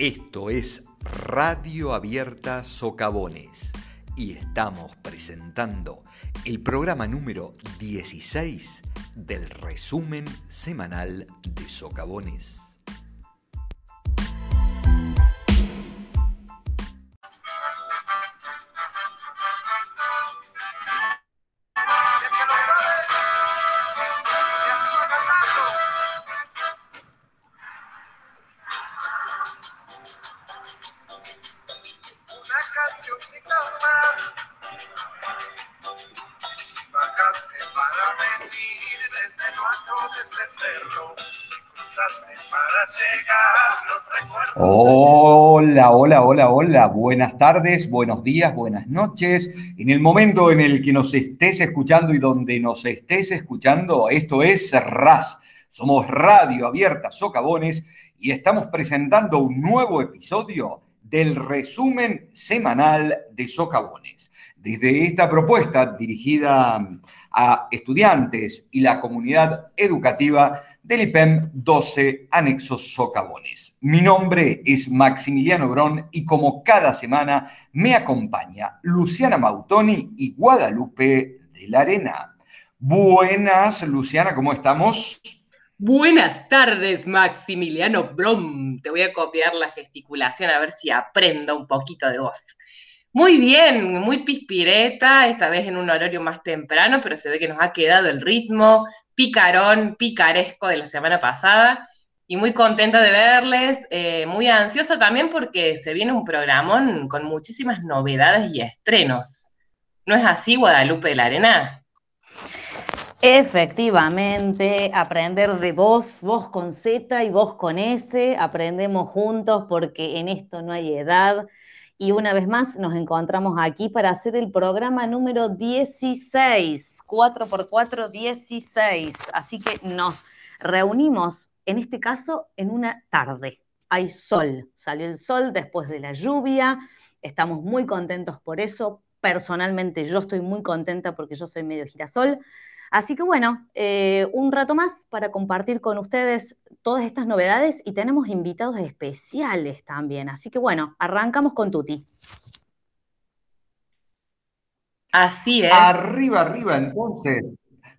Esto es Radio Abierta Socavones y estamos presentando el programa número 16 del resumen semanal de Socavones. Buenas tardes, buenos días, buenas noches. En el momento en el que nos estés escuchando y donde nos estés escuchando, esto es RAS. Somos Radio Abierta Socavones y estamos presentando un nuevo episodio del resumen semanal de Socavones. Desde esta propuesta dirigida a estudiantes y la comunidad educativa, del IPEM 12 Anexos Socavones. Mi nombre es Maximiliano Brón y como cada semana me acompaña Luciana Mautoni y Guadalupe de la Arena. Buenas, Luciana, ¿cómo estamos? Buenas tardes, Maximiliano Brón. Te voy a copiar la gesticulación a ver si aprendo un poquito de voz. Muy bien, muy pispireta, esta vez en un horario más temprano, pero se ve que nos ha quedado el ritmo picarón, picaresco de la semana pasada. Y muy contenta de verles, eh, muy ansiosa también porque se viene un programón con muchísimas novedades y estrenos. ¿No es así, Guadalupe de la Arena? Efectivamente, aprender de vos, vos con Z y vos con S, aprendemos juntos porque en esto no hay edad, y una vez más nos encontramos aquí para hacer el programa número 16, 4x4, 16. Así que nos reunimos, en este caso, en una tarde. Hay sol, salió el sol después de la lluvia, estamos muy contentos por eso. Personalmente yo estoy muy contenta porque yo soy medio girasol. Así que bueno, eh, un rato más para compartir con ustedes todas estas novedades y tenemos invitados especiales también. Así que bueno, arrancamos con Tuti. Así es. Arriba, arriba, entonces.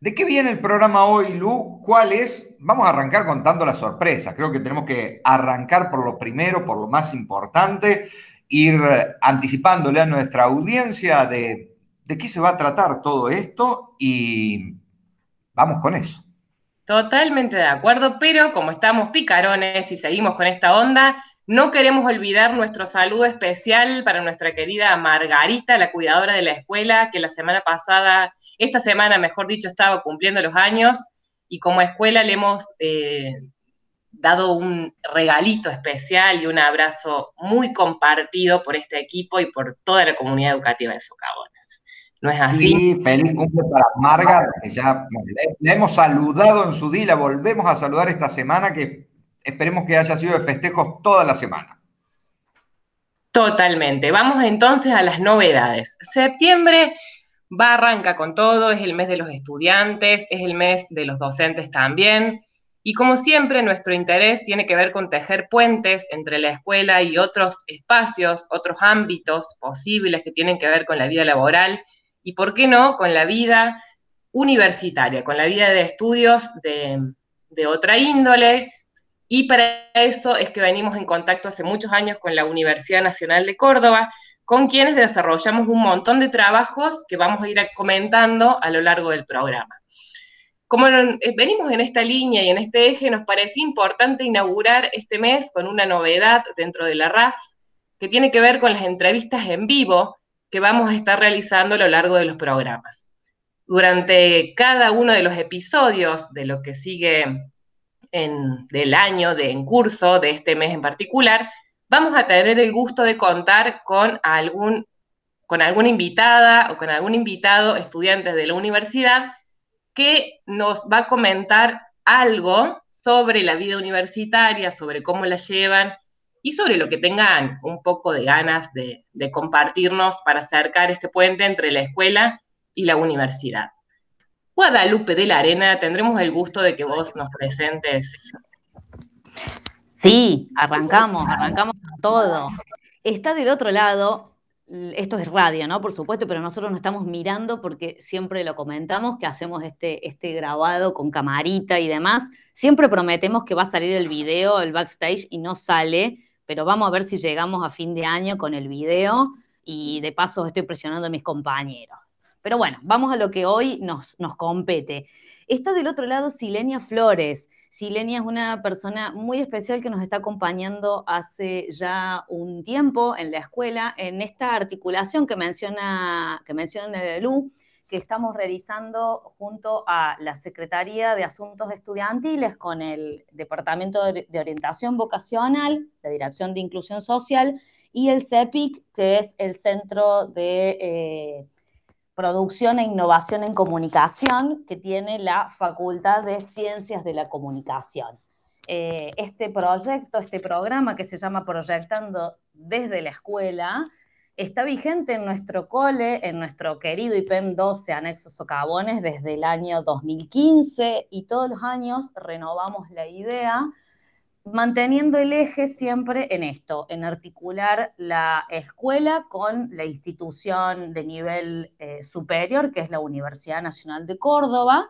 ¿De qué viene el programa hoy, Lu? ¿Cuál es? Vamos a arrancar contando la sorpresa. Creo que tenemos que arrancar por lo primero, por lo más importante, ir anticipándole a nuestra audiencia de, de qué se va a tratar todo esto y Vamos con eso. Totalmente de acuerdo, pero como estamos picarones y seguimos con esta onda, no queremos olvidar nuestro saludo especial para nuestra querida Margarita, la cuidadora de la escuela, que la semana pasada, esta semana, mejor dicho, estaba cumpliendo los años y como escuela le hemos eh, dado un regalito especial y un abrazo muy compartido por este equipo y por toda la comunidad educativa de Socavón. ¿No es así? Sí, feliz cumple para Marga, que ya le, hemos saludado en su día, la volvemos a saludar esta semana, que esperemos que haya sido de festejos toda la semana. Totalmente. Vamos entonces a las novedades. Septiembre va arranca con todo, es el mes de los estudiantes, es el mes de los docentes también. Y como siempre, nuestro interés tiene que ver con tejer puentes entre la escuela y otros espacios, otros ámbitos posibles que tienen que ver con la vida laboral y, ¿por qué no?, con la vida universitaria, con la vida de estudios de, otra índole. Y para eso es que venimos en contacto hace muchos años con la Universidad Nacional de Córdoba, con quienes desarrollamos un montón de trabajos que vamos a ir comentando a lo largo del programa. Como eh, venimos en esta línea y en este eje, nos parece importante inaugurar este mes con una novedad dentro de la RAS, que tiene que ver con las entrevistas en vivo que vamos a estar realizando a lo largo de los programas. Durante cada uno de los episodios de lo que sigue en, del año de, en curso, de este mes en particular, vamos a tener el gusto de contar con, algún, con alguna invitada o con algún invitado, estudiantes de la universidad, que nos va a comentar algo sobre la vida universitaria, sobre cómo la llevan y sobre lo que tengan un poco de ganas de, compartirnos para acercar este puente entre la escuela y la universidad. Guadalupe de la Arena, tendremos el gusto de que vos nos presentes. Sí, arrancamos, arrancamos todo. Está del otro lado, esto es radio, ¿no? Por supuesto, pero nosotros no estamos mirando porque siempre lo comentamos, que hacemos este, este grabado con camarita y demás. Siempre prometemos que va a salir el video, el backstage, y no sale, pero vamos a ver si llegamos a fin de año con el video y de paso estoy presionando a mis compañeros. Pero bueno, vamos a lo que hoy nos, nos compete. Está del otro lado Silenia Flores. Silenia es una persona muy especial que nos está acompañando hace ya un tiempo en la escuela en esta articulación que menciona, que menciona LU, que estamos realizando junto a la Secretaría de Asuntos Estudiantiles con el Departamento de Orientación Vocacional, la Dirección de Inclusión Social y el CEPIC, que es el Centro de... Eh, Producción e Innovación en Comunicación, que tiene la Facultad de Ciencias de la Comunicación. Eh, este proyecto, este programa que se llama Proyectando desde la Escuela, está vigente en nuestro cole, en nuestro querido IPEM 12 Anexo Socavones desde el año 2015 y todos los años renovamos la idea manteniendo el eje siempre en esto, en articular la escuela con la institución de nivel eh, superior, que es la Universidad Nacional de Córdoba,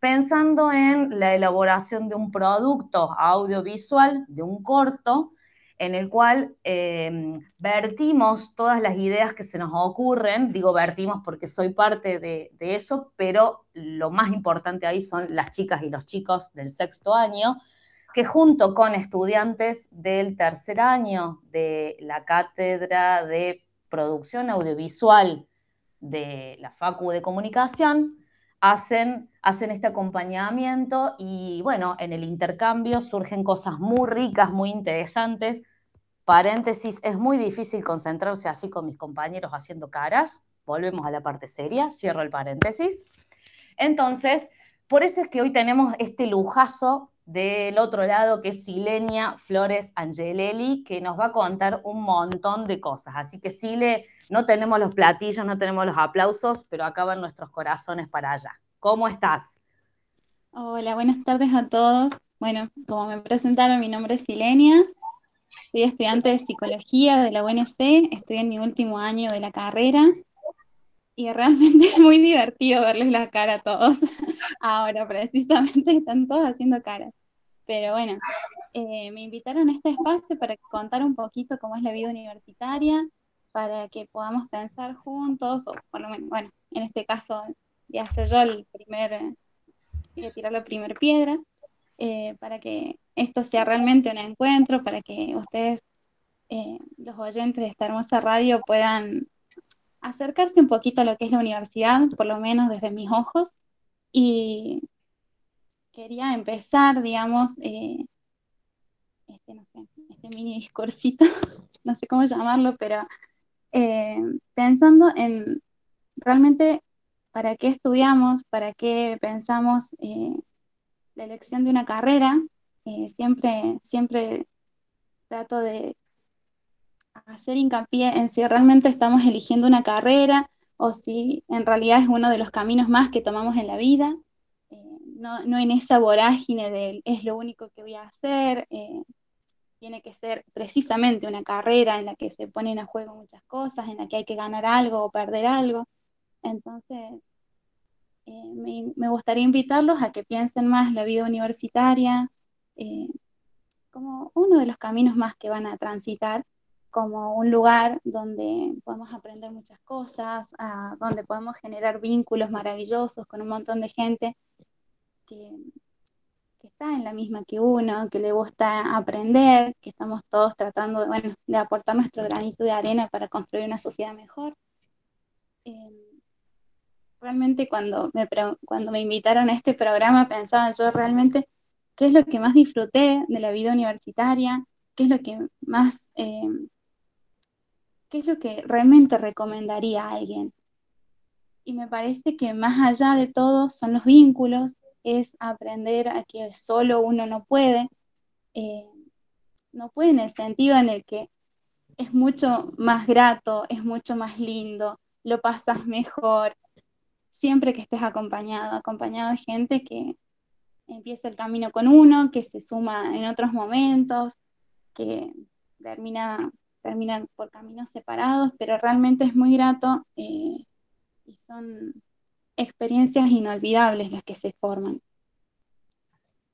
pensando en la elaboración de un producto audiovisual, de un corto, en el cual em, vertimos todas las ideas que se nos ocurren, digo vertimos porque soy parte de, de eso, pero lo más importante ahí son las chicas y los chicos del sexto año, que junto con estudiantes del tercer año de la Cátedra de Producción Audiovisual de la Facu de Comunicación, hacen, hacen este acompañamiento y bueno, en el intercambio surgen cosas muy ricas, muy interesantes. Paréntesis, es muy difícil concentrarse así con mis compañeros haciendo caras. Volvemos a la parte seria, cierro el paréntesis. Entonces, por eso es que hoy tenemos este lujazo del otro lado, que es Silenia Flores Angelelli, que nos va a contar un montón de cosas. Así que Sile, no tenemos los platillos, no tenemos los aplausos, pero acaban nuestros corazones para allá. ¿Cómo estás? Hola, buenas tardes a todos. Bueno, como me presentaron, mi nombre es Silenia, soy estudiante de psicología de la UNC, estoy en mi último año de la carrera y realmente es muy divertido verles la cara a todos. Ahora precisamente están todos haciendo caras. Pero bueno, eh, me invitaron a este espacio para contar un poquito cómo es la vida universitaria, para que podamos pensar juntos, o por lo menos, bueno, en este caso, a hacer yo el primer, voy a tirar la primera piedra, eh, para que esto sea realmente un encuentro, para que ustedes, eh, los oyentes de esta hermosa radio, puedan acercarse un poquito a lo que es la universidad, por lo menos desde mis ojos, y quería empezar, digamos, eh, este, no sé, este mini discursito, no sé cómo llamarlo, pero eh, pensando en realmente para qué estudiamos, para qué pensamos eh, la elección de una carrera, siempre, siempre trato de hacer hincapié en si realmente estamos eligiendo una carrera o si en realidad es uno de los caminos más que tomamos en la vida, eh, no, en esa vorágine de es lo único que voy a hacer, eh, tiene que ser precisamente una carrera en la que se ponen a juego muchas cosas, en la que hay que ganar algo o perder algo. Entonces, eh, me, me, gustaría invitarlos a que piensen más la vida universitaria como uno de los caminos más que van a transitar como un lugar donde podemos aprender muchas cosas, donde podemos generar vínculos maravillosos con un montón de gente que, está en la misma que uno, que le gusta aprender, que estamos todos tratando de, bueno, de aportar nuestro granito de arena para construir una sociedad mejor. Em, realmente cuando me, cuando me invitaron a este programa pensaba yo realmente qué es lo que más disfruté de la vida universitaria, qué es lo que más em, ¿qué es lo que realmente recomendaría a alguien? Y me parece que más allá de todo son los vínculos, es aprender a que solo uno no puede, eh, no puede en el sentido en el que es mucho más grato, es mucho más lindo, lo pasas mejor, siempre que estés acompañado, acompañado de gente que empieza el camino con uno, que se suma en otros momentos, que termina, por caminos separados, pero realmente es muy grato eh, y son experiencias inolvidables las que se forman.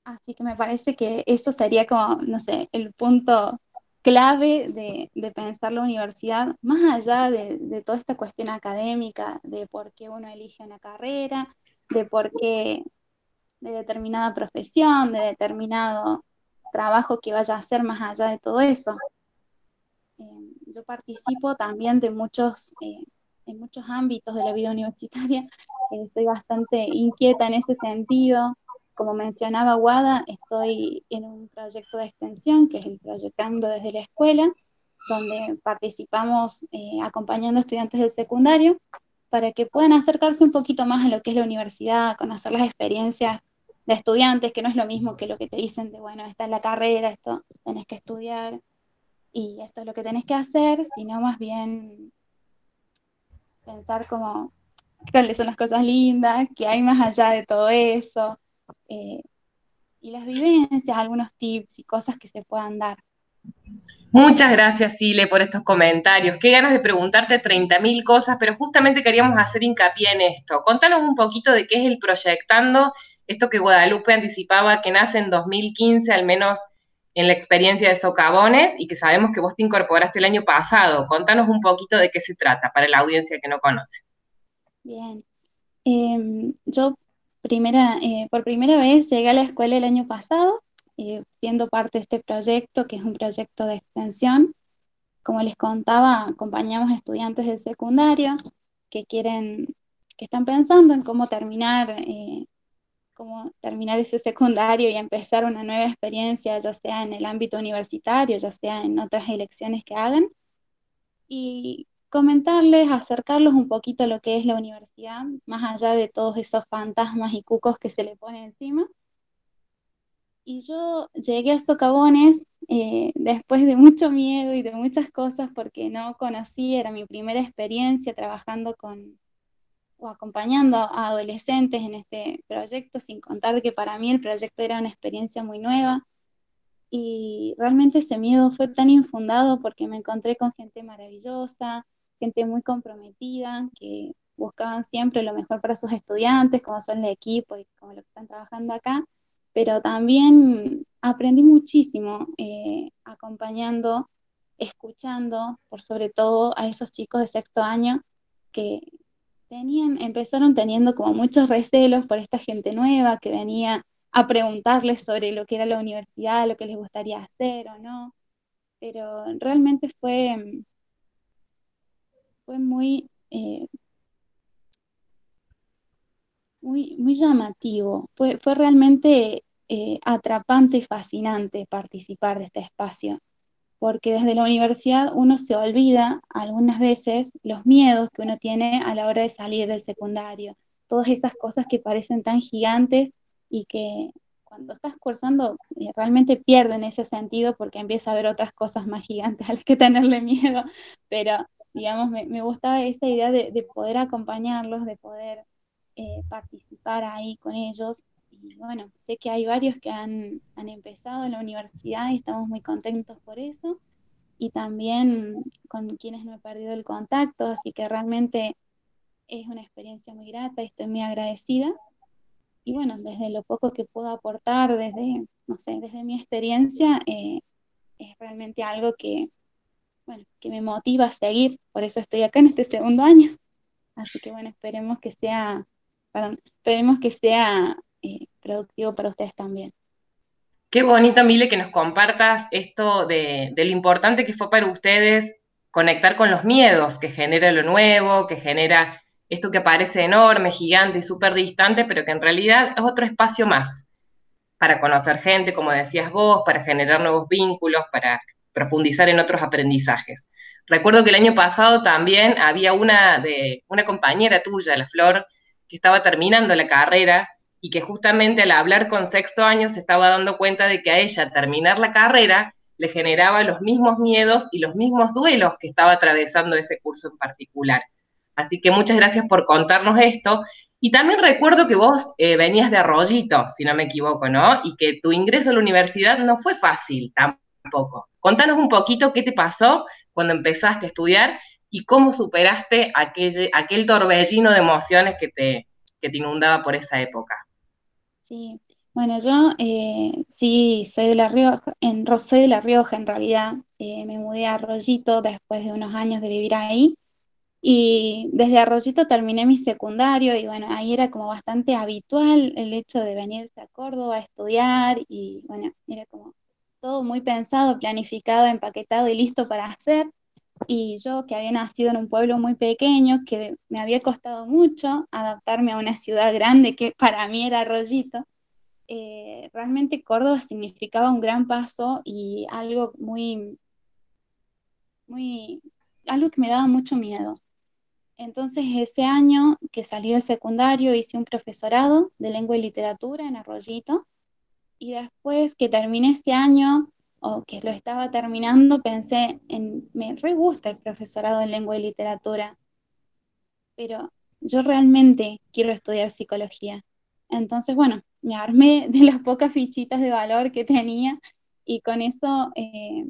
Así que me parece que eso sería como, no sé, el punto clave de, pensar la universidad, más allá de, toda esta cuestión académica, de por qué uno elige una carrera, de por qué de determinada profesión, de determinado trabajo que vaya a hacer más allá de todo eso. Eh, yo participo también de muchos, eh, en muchos ámbitos de la vida universitaria, eh, soy bastante inquieta en ese sentido, como mencionaba Wada, estoy en un proyecto de extensión, que es el Proyectando desde la Escuela, donde participamos eh, acompañando estudiantes del secundario para que puedan acercarse un poquito más a lo que es la universidad, conocer las experiencias de estudiantes, que no es lo mismo que lo que te dicen de, bueno, esta es la carrera, esto tenés que estudiar y esto es lo que tenés que hacer, sino más bien pensar como cuáles son las cosas lindas, qué hay más allá de todo eso, eh, y las vivencias, algunos tips y cosas que se puedan dar. Muchas gracias, Sile, por estos comentarios. Qué ganas de preguntarte 30.000 cosas, pero justamente queríamos hacer hincapié en esto. Contanos un poquito de qué es el Proyectando, esto que Guadalupe anticipaba que nace en 2015, al menos en la experiencia de Socavones, y que sabemos que vos te incorporaste el año pasado. Contanos un poquito de qué se trata para la audiencia que no conoce. Bien. Em, yo primera, eh, por primera vez llegué a la escuela el año pasado, eh, siendo parte de este proyecto, que es un proyecto de extensión. Como les contaba, acompañamos estudiantes del secundario que quieren, que están pensando en cómo terminar, eh, cómo terminar ese secundario y empezar una nueva experiencia, ya sea en el ámbito universitario, ya sea en otras elecciones que hagan. Y comentarles, acercarlos un poquito a lo que es la universidad, más allá de todos esos fantasmas y cucos que se le ponen encima. Y yo llegué a Socavones eh, después de mucho miedo y de muchas cosas porque no conocí, era mi primera experiencia trabajando con o acompañando a adolescentes en este proyecto, sin contar que para mí el proyecto era una experiencia muy nueva. Y realmente ese miedo fue tan infundado porque me encontré con gente maravillosa, gente muy comprometida, que buscaban siempre lo mejor para sus estudiantes, como son el equipo y como lo que están trabajando acá, pero también aprendí muchísimo eh, acompañando, escuchando, por sobre todo a esos chicos de sexto año que empezaron teniendo como muchos recelos por esta gente nueva que venía a preguntarles sobre lo que era la universidad, lo que les gustaría hacer o no, pero realmente fue fue muy, eh, muy, muy llamativo, fue, fue realmente eh, atrapante y fascinante participar de este espacio, porque desde la universidad uno se olvida algunas veces los miedos que uno tiene a la hora de salir del secundario, todas esas cosas que parecen tan gigantes y que cuando estás cursando eh, realmente pierden ese sentido porque empieza a haber otras cosas más gigantes a las que tenerle miedo, pero digamos, me, gustaba esa idea de, poder acompañarlos, de poder eh, participar ahí con ellos. Bueno, sé que hay varios que han, han empezado en la universidad y estamos muy contentos por eso. Y también con quienes no he perdido el contacto, así que realmente es una experiencia muy grata y estoy muy agradecida. Y bueno, desde lo poco que puedo aportar, desde, no sé, desde mi experiencia, eh, es realmente algo que, bueno, que me motiva a seguir, por eso estoy acá en este segundo año. Así que bueno, esperemos que sea, esperemos que sea eh, productivo para ustedes también. Qué bonito, Mile, que nos compartas esto de, lo importante que fue para ustedes conectar con los miedos que genera lo nuevo, que genera esto que parece enorme, gigante y súper distante, pero que en realidad es otro espacio más para conocer gente, como decías vos, para generar nuevos vínculos, para profundizar en otros aprendizajes. Recuerdo que el año pasado también había una, de, una compañera tuya, la Flor, que estaba terminando la carrera y que justamente al hablar con sexto año se estaba dando cuenta de que a ella terminar la carrera le generaba los mismos miedos y los mismos duelos que estaba atravesando ese curso en particular. Así que muchas gracias por contarnos esto. Y también recuerdo que vos eh, venías de Arroyito, si no me equivoco, ¿no? Y que tu ingreso a la universidad no fue fácil tampoco. Contanos un poquito qué te pasó cuando empezaste a estudiar y cómo superaste aquel, aquel torbellino de emociones que te, que te inundaba por esa época. Sí, bueno, yo eh, sí soy de La Rioja, en, soy de La Rioja en realidad, eh, me mudé a Arroyito después de unos años de vivir ahí. Y desde Arroyito terminé mi secundario y bueno, ahí era como bastante habitual el hecho de venirse a Córdoba a estudiar y bueno, era como todo muy pensado, planificado, empaquetado y listo para hacer. Y yo que había nacido en un pueblo muy pequeño, que me había costado mucho adaptarme a una ciudad grande que para mí era Arroyito, eh, realmente Córdoba significaba un gran paso y algo muy, muy, algo que me daba mucho miedo. Entonces ese año que salí del secundario hice un profesorado de lengua y literatura en Arroyito y después que terminé ese año o que lo estaba terminando pensé en, me re gusta el profesorado en lengua y literatura, pero yo realmente quiero estudiar psicología. Entonces, bueno, me armé de las pocas fichitas de valor que tenía y con eso eh,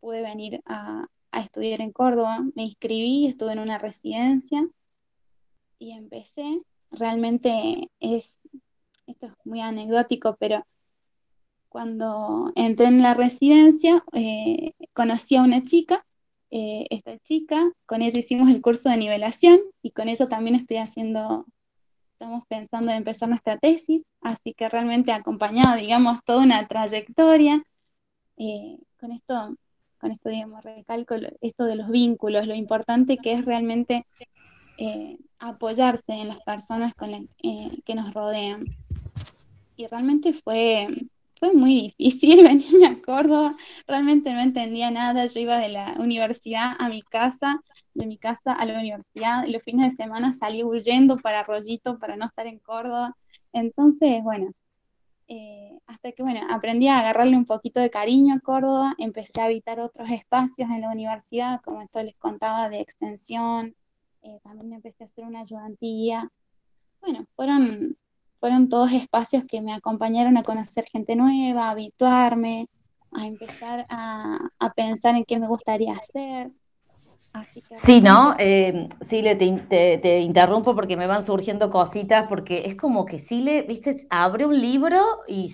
pude venir a, a estudiar en Córdoba. Me inscribí, estuve en una residencia y empecé. Realmente es, esto es muy anecdótico, pero cuando entré en la residencia eh, conocí a una chica. Eh, esta chica, con ella hicimos el curso de nivelación y con eso también estoy haciendo, estamos pensando en empezar nuestra tesis, así que realmente acompañado, digamos, toda una trayectoria. Eh, con esto con esto, digamos, recalco esto de los vínculos, lo importante que es realmente eh, apoyarse en las personas con eh, que nos rodean. Y realmente fue, fue muy difícil venirme a Córdoba, realmente no entendía nada, yo iba de la universidad a mi casa, de mi casa a la universidad, y los fines de semana salí huyendo para Arroyito para no estar en Córdoba. Entonces, bueno, eh, hasta que, bueno, aprendí a agarrarle un poquito de cariño a Córdoba, empecé a habitar otros espacios en la universidad, como esto les contaba, de extensión, eh, también empecé a hacer una ayudantía. Bueno, fueron, fueron todos espacios que me acompañaron a conocer gente nueva, a habituarme, a empezar a, a pensar en qué me gustaría hacer. Sí, ¿no? Eh, Sile, te, interrumpo porque me van surgiendo cositas, porque es como que Sile, viste, abre un libro y,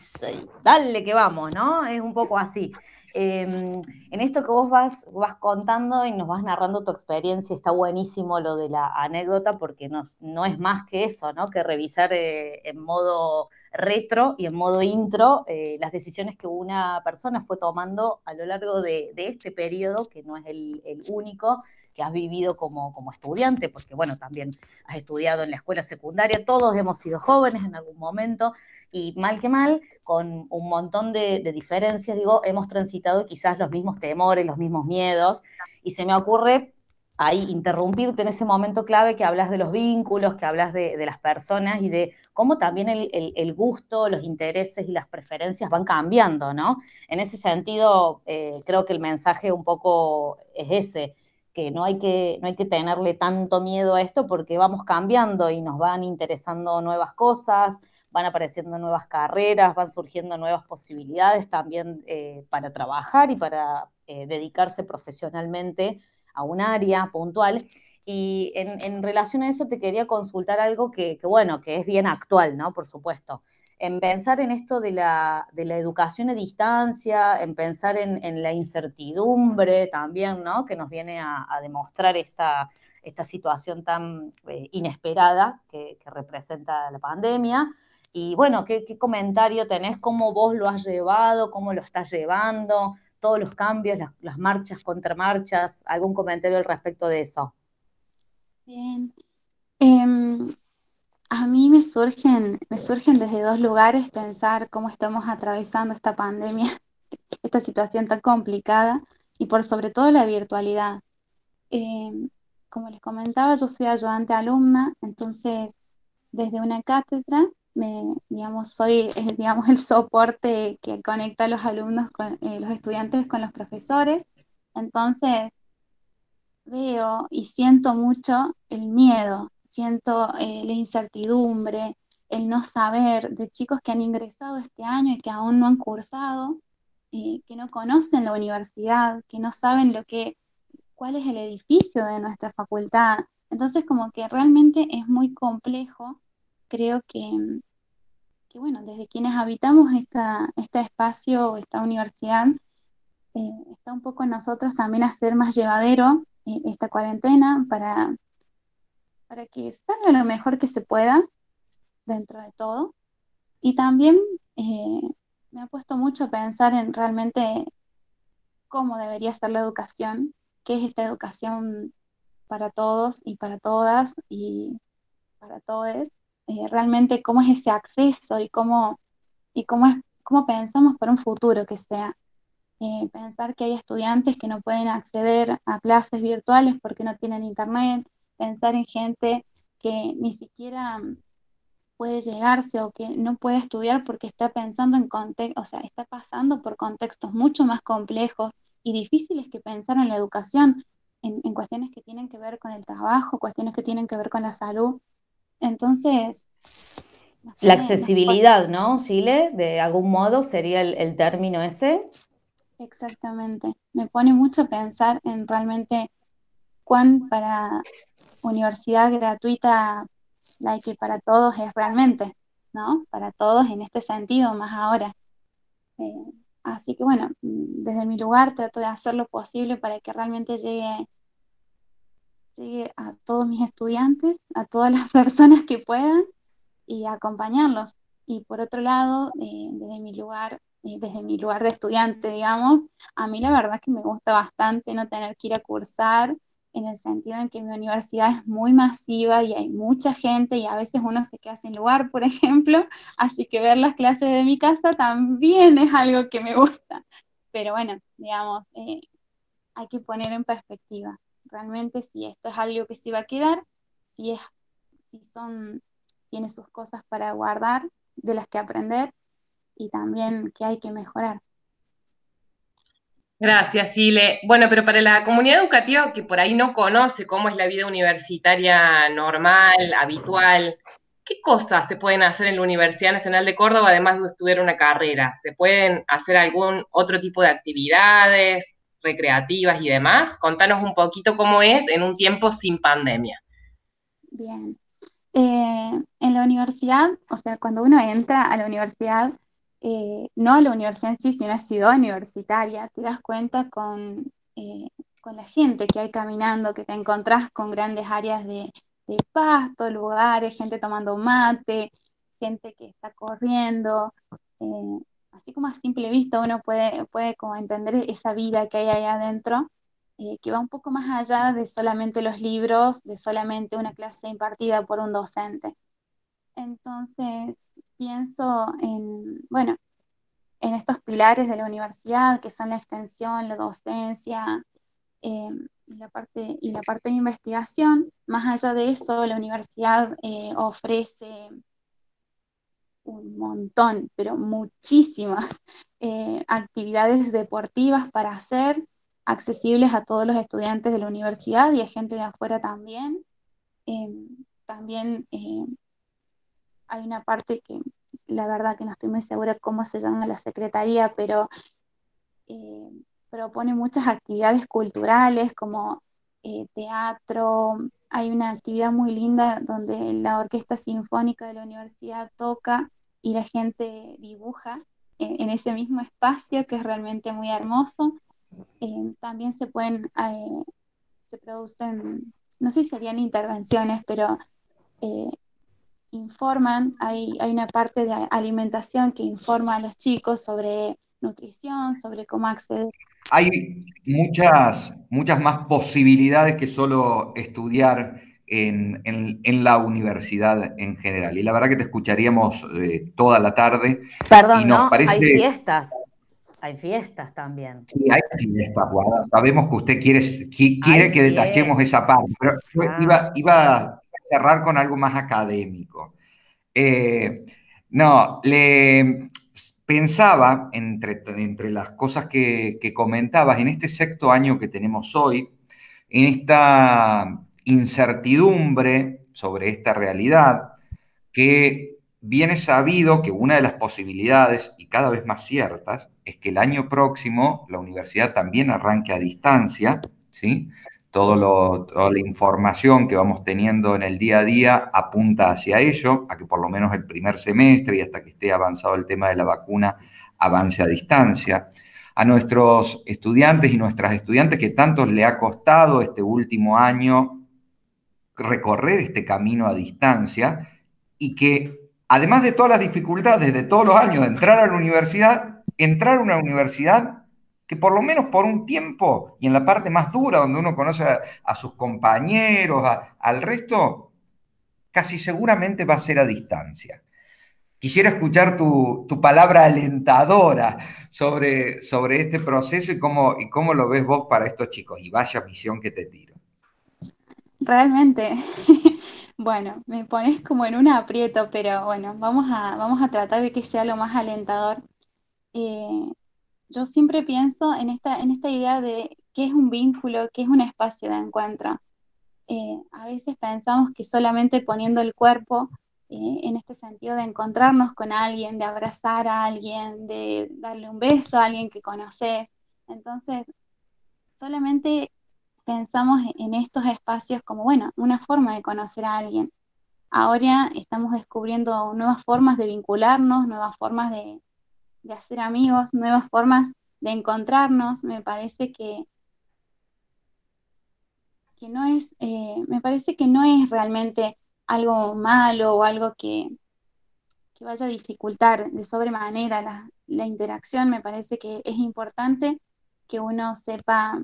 dale que vamos, ¿no? Es un poco así. Em, en esto que vos vas, vas contando y nos vas narrando tu experiencia, está buenísimo lo de la anécdota, porque no, no es más que eso, ¿no? Que revisar eh, en modo retro y en modo intro eh, las decisiones que una persona fue tomando a lo largo de, este periodo, que no es el, único que has vivido como, como, estudiante, porque bueno, también has estudiado en la escuela secundaria, todos hemos sido jóvenes en algún momento, y mal que mal, con un montón de, diferencias, digo, hemos transitado quizás los mismos temores, los mismos miedos, y se me ocurre ahí interrumpirte en ese momento clave que hablas de los vínculos, que hablas de, las personas y de cómo también el, gusto, los intereses y las preferencias van cambiando, ¿no? En ese sentido, eh, creo que el mensaje un poco es ese, que no hay que, no hay que tenerle tanto miedo a esto porque vamos cambiando y nos van interesando nuevas cosas, van apareciendo nuevas carreras, van surgiendo nuevas posibilidades también eh, para trabajar y para eh, dedicarse profesionalmente a un área puntual. Y en, relación a eso te quería consultar algo que, bueno, que es bien actual, ¿no? Por supuesto. En pensar en esto de la, educación a distancia, en pensar en, la incertidumbre también, ¿no? Que nos viene a, demostrar esta, esta situación tan eh, inesperada que, representa la pandemia. Y bueno, ¿qué, ¿qué, comentario tenés? ¿Cómo vos lo has llevado? ¿Cómo lo estás llevando? todos los cambios, las, marchas, contramarchas, algún comentario al respecto de eso. Bien. Em, a mí me surgen, me surgen desde dos lugares pensar cómo estamos atravesando esta pandemia, esta situación tan complicada y por sobre todo la virtualidad. Em, como les comentaba, yo soy ayudante alumna, entonces desde una cátedra me, digamos, soy el, digamos, el soporte que conecta a los alumnos, eh, los estudiantes con los profesores. Entonces, veo y siento mucho el miedo, siento eh, la incertidumbre, el no saber de chicos que han ingresado este año y que aún no han cursado. eh, que no conocen la universidad, que no saben lo que, cuál es el edificio de nuestra facultad. Entonces, como que realmente es muy complejo, creo que, que bueno, desde quienes habitamos esta, este espacio, esta universidad, eh, está un poco en nosotros también hacer más llevadero eh, esta cuarentena para, para que salga lo mejor que se pueda dentro de todo. Y también eh, me ha puesto mucho a pensar en realmente cómo debería ser la educación, qué es esta educación para todos y para todas y para todos, realmente cómo es ese acceso y cómo, y cómo, es, cómo pensamos para un futuro que sea eh, pensar que hay estudiantes que no pueden acceder a clases virtuales porque no tienen internet, pensar en gente que ni siquiera mm, puede llegarse o que no puede estudiar porque está pensando en contexto, o sea, está pasando por contextos mucho más complejos y difíciles que pensar en la educación, en, cuestiones que tienen que ver con el trabajo, cuestiones que tienen que ver con la salud. Entonces... la accesibilidad, ¿no, Chile? De algún modo sería el término ese. Exactamente. Me pone mucho a pensar en realmente cuán para universidad gratuita, la que para todos es realmente, ¿no? Para todos en este sentido, más ahora. Eh, así que bueno, desde mi lugar trato de hacer lo posible para que realmente llegue, a todos mis estudiantes, a todas las personas que puedan y acompañarlos. Y por otro lado, eh, desde mi lugar, desde mi lugar de estudiante, digamos, a mí la verdad que me gusta bastante no tener que ir a cursar, en el sentido en que mi universidad es muy masiva y hay mucha gente y a veces uno se queda sin lugar, por ejemplo, así que ver las clases de mi casa también es algo que me gusta. Pero bueno, digamos, eh, hay que poner en perspectiva realmente si esto es algo que se va a quedar, si es, si son, tiene sus cosas para guardar, de las que aprender y también que hay que mejorar. Gracias, Sile. Bueno, pero para la comunidad educativa que por ahí no conoce cómo es la vida universitaria normal, habitual, ¿qué cosas se pueden hacer en la Universidad Nacional de Córdoba además de estudiar una carrera? ¿Se pueden hacer algún otro tipo de actividades recreativas y demás? Contanos un poquito cómo es en un tiempo sin pandemia. Bien. Eh, en la universidad, o sea, cuando uno entra a la universidad, eh, no a la universidad en sí, sino a ciudad universitaria, te das cuenta con, eh, con la gente que hay caminando, que te encontrás con grandes áreas de, de pasto, lugares, gente tomando mate, gente que está corriendo. Eh, así como a simple vista uno puede, puede como entender esa vida que hay ahí adentro, que va un poco más allá de solamente los libros, de solamente una clase impartida por un docente. Entonces, pienso en, bueno, en estos pilares de la universidad, que son la extensión, la docencia em, y, la parte, y la parte de investigación. Más allá de eso, la universidad eh, ofrece un montón, pero muchísimas eh, actividades deportivas para hacer, accesibles a todos los estudiantes de la universidad y a gente de afuera también. Em, también hay una parte que la verdad que no estoy muy segura cómo se llama la secretaría, pero eh, propone muchas actividades culturales como eh, teatro. Hay una actividad muy linda donde la Orquesta Sinfónica de la universidad toca y la gente dibuja en, ese mismo espacio que es realmente muy hermoso. Eh, también se pueden, se producen, no sé si serían intervenciones, pero informan, hay, hay una parte de alimentación que informa a los chicos sobre nutrición, sobre cómo acceder. Hay muchas, muchas más posibilidades que solo estudiar en, la universidad en general. Y la verdad que te escucharíamos eh, toda la tarde. Perdón, ¿no? Hay fiestas. Hay fiestas también. Sí, hay fiestas, Sabemos que usted quiere, quiere que detallemos esa parte, pero ah. iba, iba cerrar con algo más académico. Eh, no, le pensaba, entre, entre las cosas que, comentabas, en este sexto año que tenemos hoy, en esta incertidumbre sobre esta realidad, que bien es sabido que una de las posibilidades, y cada vez más ciertas, es que el año próximo la universidad también arranque a distancia, ¿sí? Todo toda la información que vamos teniendo en el día a día apunta hacia ello, a que por lo menos el primer semestre y hasta que esté avanzado el tema de la vacuna avance a distancia. A nuestros estudiantes y nuestras estudiantes que tanto le ha costado este último año recorrer este camino a distancia y que además de todas las dificultades de todos los años de entrar a la universidad, entrar a una universidad que por lo menos por un tiempo y en la parte más dura, donde uno conoce a, sus compañeros, al resto, casi seguramente va a ser a distancia. Quisiera escuchar tu, palabra alentadora sobre, sobre este proceso y cómo, y cómo lo ves vos para estos chicos. Y vaya misión que te tiro. Realmente, bueno, me pones como en un aprieto, pero bueno, vamos a, vamos a tratar de que sea lo más alentador. Eh, yo siempre pienso en esta, en esta idea de qué es un vínculo, qué es un espacio de encuentro. Eh, a veces pensamos que solamente poniendo el cuerpo, eh, en este sentido de encontrarnos con alguien, de abrazar a alguien, de darle un beso a alguien que conoces, entonces solamente pensamos en estos espacios como, bueno, una forma de conocer a alguien. Ahora estamos descubriendo nuevas formas de vincularnos, nuevas formas de, de hacer amigos, nuevas formas de encontrarnos. Me parece que, que no es, eh, me parece que no es realmente algo malo o algo que, que vaya a dificultar de sobremanera la, la interacción. Me parece que es importante que uno sepa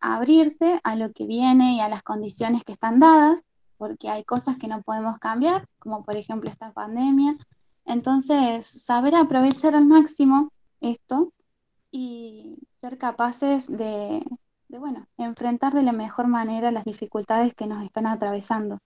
abrirse a lo que viene y a las condiciones que están dadas, porque hay cosas que no podemos cambiar, como por ejemplo esta pandemia, entonces, saber aprovechar al máximo esto y ser capaces de, bueno, enfrentar de la mejor manera las dificultades que nos están atravesando.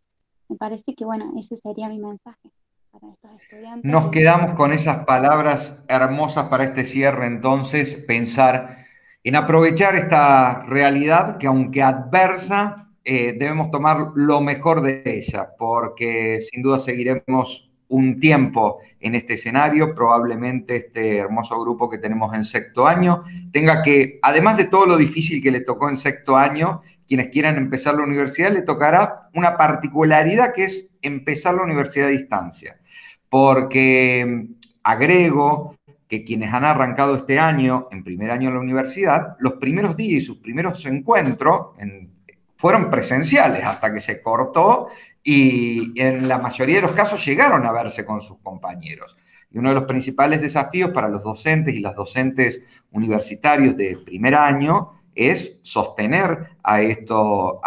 Me parece que, bueno, ese sería mi mensaje para estos estudiantes. Nos quedamos con esas palabras hermosas para este cierre, entonces, pensar en aprovechar esta realidad que aunque adversa, eh, debemos tomar lo mejor de ella, porque sin duda seguiremos un tiempo en este escenario, probablemente este hermoso grupo que tenemos en sexto año tenga que, además de todo lo difícil que le tocó en sexto año, quienes quieran empezar la universidad, le tocará una particularidad que es empezar la universidad a distancia. Porque mm, agrego que quienes han arrancado este año, en primer año en la universidad, los primeros días y sus primeros encuentros fueron presenciales hasta que se cortó y en la mayoría de los casos llegaron a verse con sus compañeros. Y uno de los principales desafíos para los docentes y las docentes universitarios de primer año es sostener a, a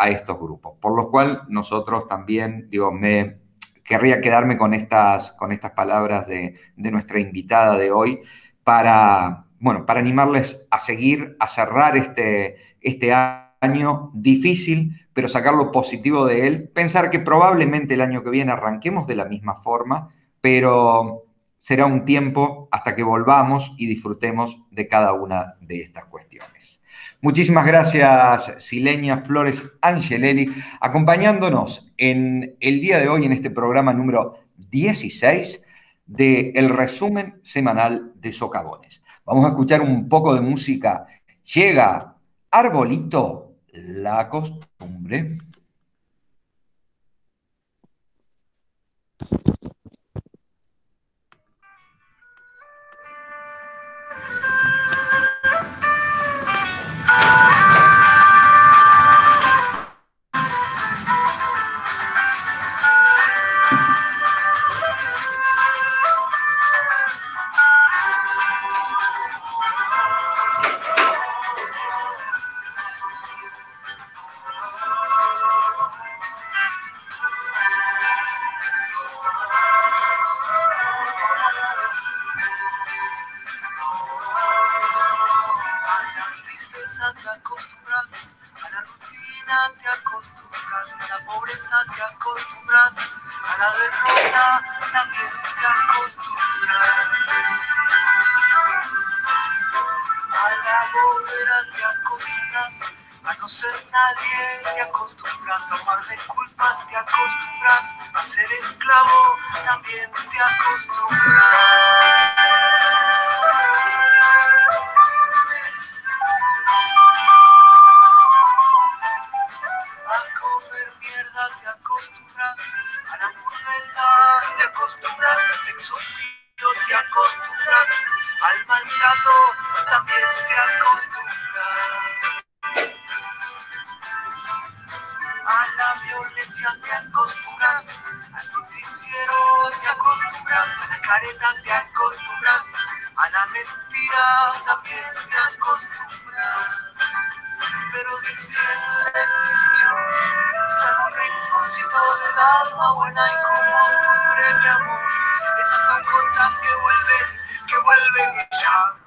estos grupos. Por lo cual nosotros también, digo, me querría quedarme con estas, con estas palabras de, de nuestra invitada de hoy para, bueno, para animarles a seguir, a cerrar este, este año difícil, pero sacar lo positivo de él, pensar que probablemente el año que viene arranquemos de la misma forma, pero será un tiempo hasta que volvamos y disfrutemos de cada una de estas cuestiones. Muchísimas gracias, Silenia Flores Angelelli, acompañándonos en el día de hoy en este programa número 16 de el resumen semanal de Socavones. Vamos a escuchar un poco de música. Llega Arbolito la costumbre Vamos? a la derrota también te acostumbras. A la bóveda te acostumbras a no ser nadie, te acostumbras a mar de culpas, te acostumbras a ser esclavo, también te acostumbras. Rinconcito del alma buena y como octubre mi amor. Esas son cosas que vuelven, que vuelven y ya.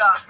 De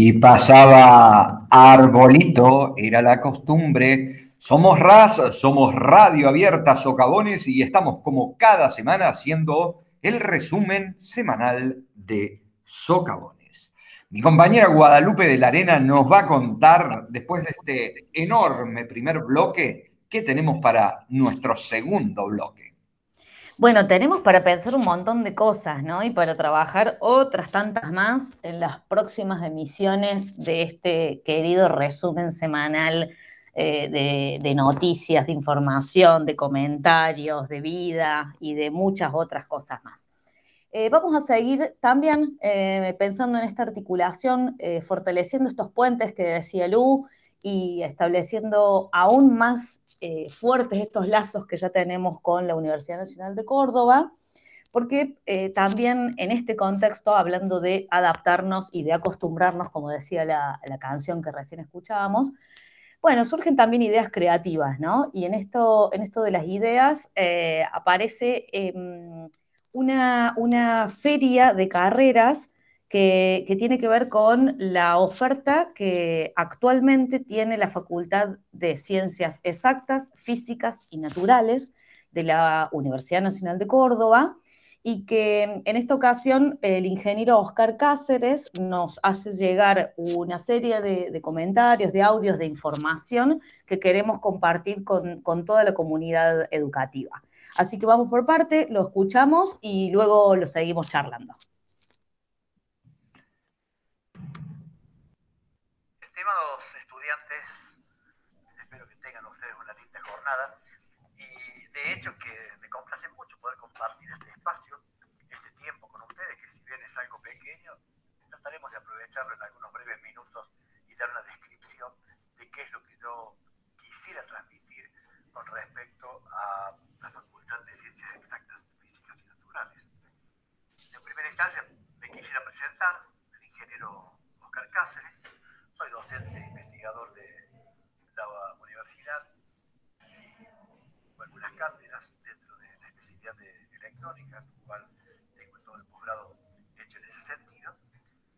Y pasaba Arbolito, era la costumbre. Somos RAS, somos Radio Abierta Socavones y estamos como cada semana haciendo el resumen semanal de Socavones. Mi compañera Guadalupe de la Arena nos va a contar, después de este enorme primer bloque, qué tenemos para nuestro segundo bloque. Bueno, tenemos para pensar un montón de cosas, ¿no? Y para trabajar otras tantas más en las próximas emisiones de este querido resumen semanal eh, de, noticias, de información, de comentarios, de vida y de muchas otras cosas más. Eh, vamos a seguir también eh, pensando en esta articulación, fortaleciendo estos puentes que decía Lu y estableciendo aún más eh, fuertes estos lazos que ya tenemos con la Universidad Nacional de Córdoba, porque eh, también en este contexto, hablando de adaptarnos y de acostumbrarnos, como decía la, canción que recién escuchábamos, bueno, surgen también ideas creativas, ¿no? Y en esto, en esto de las ideas eh, aparece eh, una, una feria de carreras que, tiene que ver con la oferta que actualmente tiene la Facultad de Ciencias Exactas, Físicas y Naturales de la Universidad Nacional de Córdoba y que en esta ocasión el ingeniero Oscar Cáceres nos hace llegar una serie de, comentarios, de audios, de información que queremos compartir con, con toda la comunidad educativa. Así que vamos por parte, lo escuchamos y luego lo seguimos charlando. Estimados estudiantes, espero que tengan ustedes una linda jornada y de hecho que me complace mucho poder compartir este espacio, este tiempo con ustedes, que si bien es algo pequeño, en algunos breves minutos y dar una descripción de qué es lo que yo quisiera transmitir con respecto a la Facultad de Ciencias Exactas, Físicas y Naturales. En primera instancia, me quisiera presentar el ingeniero Oscar Cáceres, soy docente e investigador de la universidad y algunas cátedras dentro de la especialidad de electrónica, con cual tengo todo el posgrado hecho en ese sentido.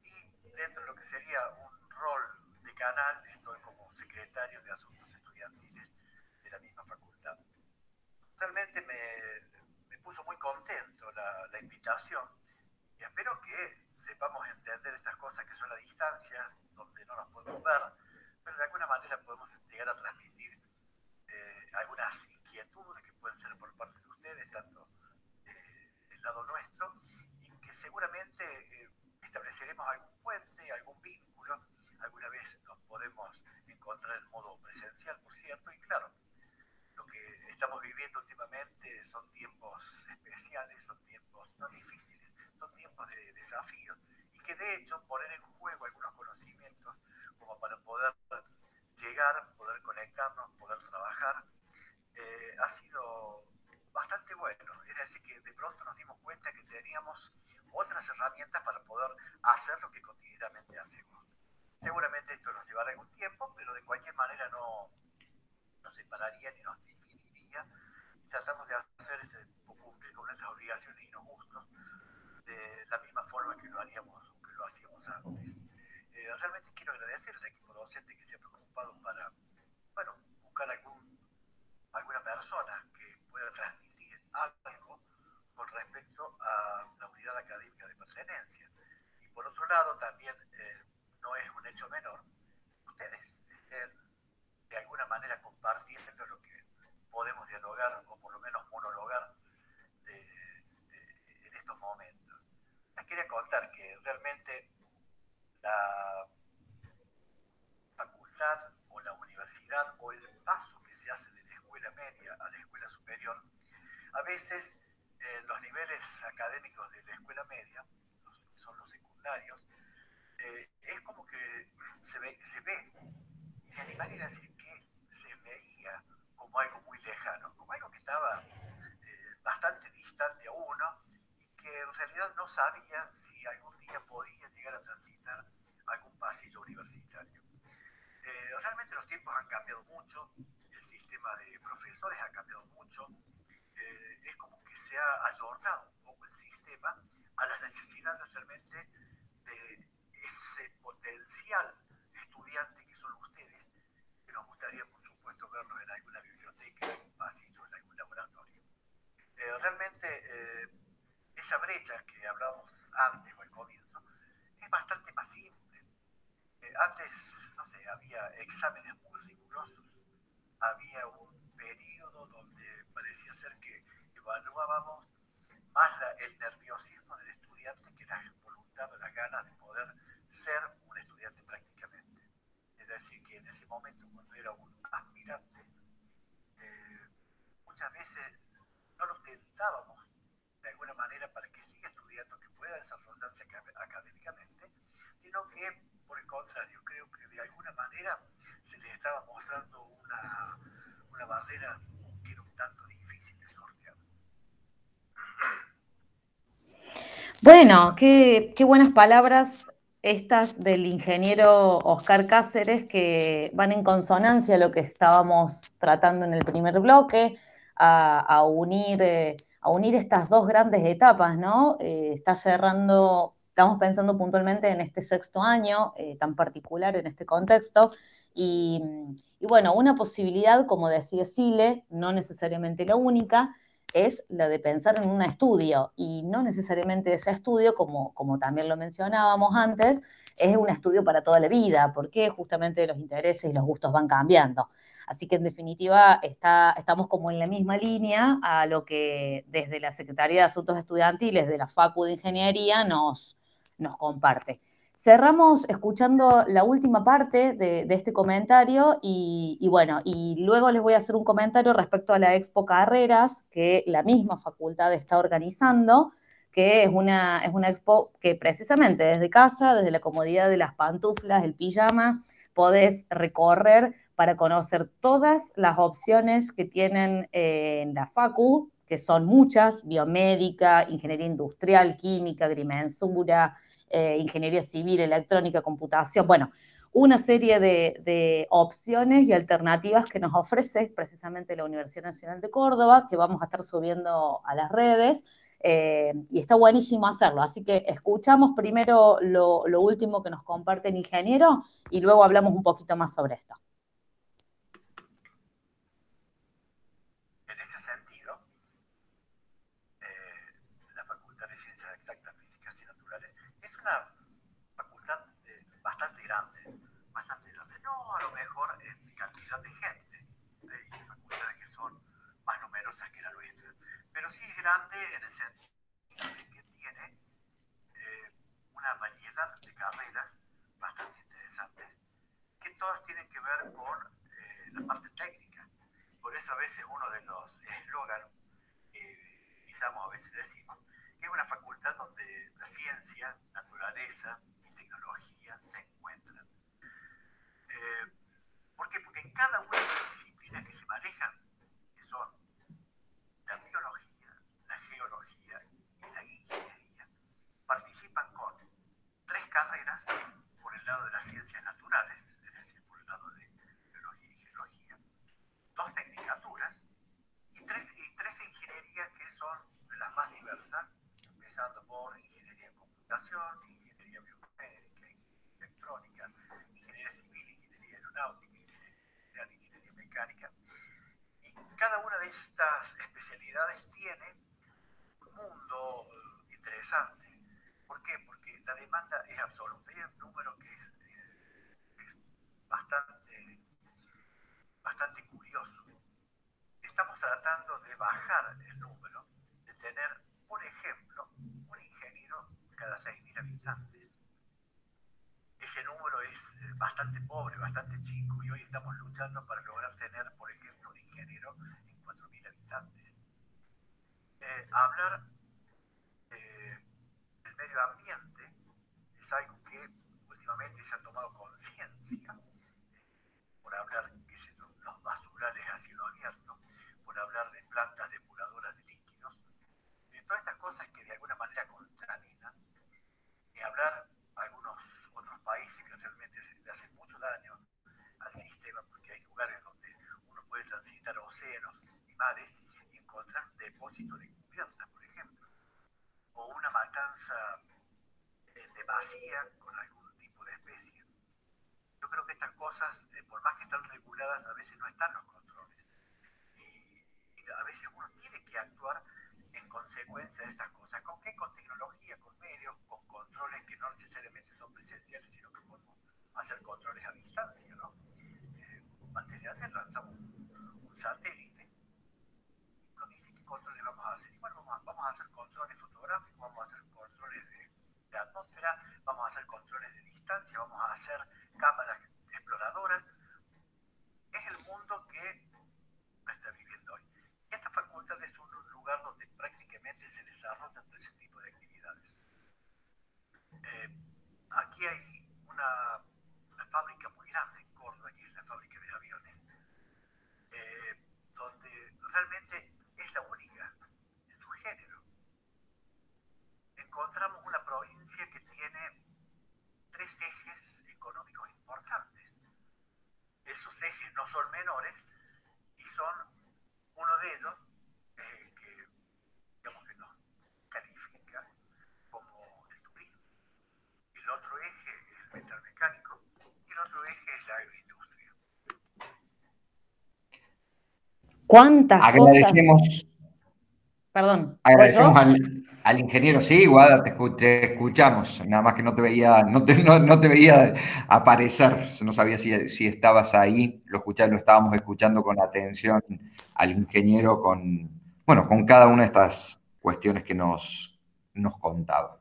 Y dentro de lo que sería un rol de canal, estoy como secretario de Asuntos Estudiantiles de la misma facultad. Realmente me, me puso muy contento la, la invitación y espero que sepamos entender estas cosas que son la distancia, donde no nos podemos ver, pero de alguna manera podemos llegar a transmitir eh, algunas inquietudes que pueden ser por parte de ustedes, tanto eh, del lado nuestro, y que seguramente eh, estableceremos algún puente, algún vínculo, alguna vez nos podemos encontrar en modo presencial, por cierto, y claro, lo que estamos viviendo últimamente son tiempos especiales, son tiempos no difíciles, son tiempos de desafíos, y que de hecho poner en juego algunos conocimientos como para poder había un periodo donde parecía ser que evaluábamos más la, el nerviosismo del estudiante que la voluntad o las ganas de poder ser un estudiante prácticamente. Es decir, que en ese momento, cuando era un aspirante, eh, muchas veces no lo tentábamos de alguna manera para que siga estudiando, que pueda desarrollarse académicamente, sino que, por el contrario, creo que de alguna manera se le estaba mostrando una, barrera que era un tanto difícil de sortear. Bueno, qué, qué buenas palabras estas del ingeniero Oscar Cáceres que van en consonancia a lo que estábamos tratando en el primer bloque, a, a unir, eh, a unir estas dos grandes etapas, ¿no? Eh, está cerrando Estamos pensando puntualmente en este sexto año eh, tan particular en este contexto. Y, y, bueno, una posibilidad, como decía Sile, no necesariamente la única, es la de pensar en un estudio y no necesariamente ese estudio, como, como también lo mencionábamos antes, es un estudio para toda la vida, porque justamente los intereses y los gustos van cambiando. Así que en definitiva está, estamos como en la misma línea a lo que desde la Secretaría de Asuntos Estudiantiles de la Facu de Ingeniería nos, nos comparte. Cerramos escuchando la última parte de, este comentario y, y, bueno, y luego les voy a hacer un comentario respecto a la Expo Carreras que la misma facultad está organizando, que es una, es una expo que precisamente desde casa, desde la comodidad de las pantuflas, el pijama, podés recorrer para conocer todas las opciones que tienen eh, en la Facu, que son muchas, biomédica, ingeniería industrial, química, agrimensura, eh, ingeniería civil, electrónica, computación, bueno, una serie de, opciones y alternativas que nos ofrece precisamente la Universidad Nacional de Córdoba, que vamos a estar subiendo a las redes, eh, y está buenísimo hacerlo. Así que escuchamos primero lo, lo último que nos comparte el ingeniero y luego hablamos un poquito más sobre esto. Grande en el sentido que tiene eh, una variedad de carreras bastante interesantes, que todas tienen que ver con eh, la parte técnica. Por eso a veces uno de los eslogans que quizás a veces decimos, que es una facultad donde la ciencia, naturaleza y tecnología se encuentran. Eh, ¿Por qué? Porque en cada una de las disciplinas que se manejan, que son la biología, carreras por el lado de ciencias naturales, es decir, por el lado de biología y geología, dos tecnicaturas y tres, y tres ingenierías que son las más diversas, empezando por ingeniería en computación, ingeniería biomédica, electrónica, ingeniería civil, ingeniería aeronáutica, ingeniería, ingeniería mecánica. Y cada una de estas especialidades tiene un mundo eh, interesante. ¿Por qué? Porque la demanda es absoluta. Hay un número que es bastante, bastante curioso. Estamos tratando de bajar el número, de tener, por ejemplo, un ingeniero cada 6.000 habitantes. Ese número es eh, bastante pobre, bastante chico, y hoy estamos luchando para lograr tener, por ejemplo, un ingeniero en 4.000 habitantes. Eh, hablar eh, del medio ambiente es algo que últimamente se ha tomado conciencia, por hablar, qué sé yo, los basurales a cielo abierto, por hablar de plantas depuradoras de líquidos, de todas estas cosas que de alguna manera contaminan, y hablar algunos otros países que realmente le hacen mucho daño al sistema, porque hay lugares donde uno puede transitar océanos y mares y encontrar depósitos de cubiertas, por ejemplo, o una matanza vacía con algún tipo de especie. Yo creo que estas cosas, eh, por más que están reguladas, a veces no están los controles. Y, a veces uno tiene que actuar en consecuencia de estas cosas. ¿Con qué? Con tecnología, con medios, con controles que no necesariamente son presenciales, sino que podemos hacer controles a distancia, ¿no? Eh, antes de hacer, lanzamos un, un satélite. Uno dice, ¿qué controles vamos a hacer? Y vamos a, hacer controles fotográficos, vamos a hacer controles de atmósfera, vamos a hacer controles de distancia, vamos a hacer cámaras exploradoras. Es el mundo que está viviendo hoy. Y esta facultad es un lugar donde prácticamente se desarrollan todo ese tipo de actividades. Eh, aquí hay una, fábrica muy grande en Córdoba, que es la fábrica de aviones, eh, donde realmente es la única en su género. Encontramos una provincia que tiene tres ejes económicos importantes. Esos ejes no son menores y son uno de ellos eh, que, digamos que nos califica como el turismo. ¿Cuántas Agradecemos. cosas? Perdón. Agradecemos al, al, ingeniero, sí, Guada, te, te, escuchamos, nada más que no te veía, no te, no, no te veía aparecer, no sabía si, si, estabas ahí, lo, escuchaba, lo estábamos escuchando con atención al ingeniero con, bueno, con cada una de estas cuestiones que nos, nos contaba.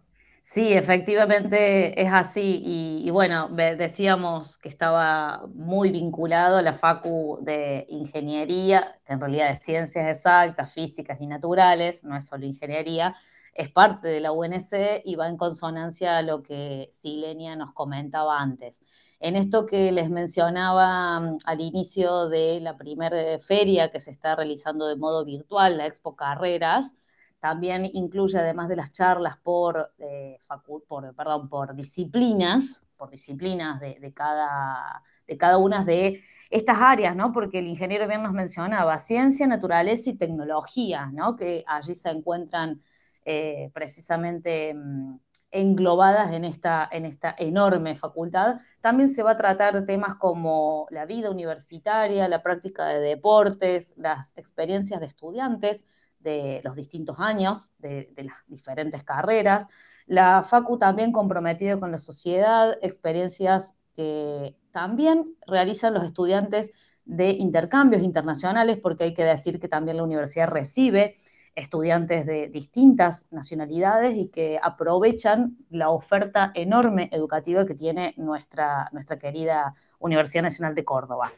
Sí, efectivamente es así. Y, bueno, decíamos que estaba muy vinculado a la Facu de Ingeniería, que en realidad es Ciencias Exactas, Físicas y Naturales, no es solo Ingeniería, es parte de la UNC y va en consonancia a lo que Silenia nos comentaba antes. En esto que les mencionaba mm, al inicio de la primera feria que se está realizando de modo virtual, la Expo Carreras, también incluye, además de las charlas por, eh, por, perdón, por disciplinas, por disciplinas de, cada, de cada una de estas áreas, ¿no? Porque el ingeniero bien nos mencionaba ciencia, naturaleza y tecnología, ¿no? Que allí se encuentran eh, precisamente mm, englobadas en esta, en esta enorme facultad. También se va a tratar temas como la vida universitaria, la práctica de deportes, las experiencias de estudiantes, de los distintos años, de, las diferentes carreras. La FACU también comprometida con la sociedad, experiencias que también realizan los estudiantes de intercambios internacionales, porque hay que decir que también la universidad recibe estudiantes de distintas nacionalidades y que aprovechan la oferta enorme educativa que tiene nuestra, nuestra querida Universidad Nacional de Córdoba.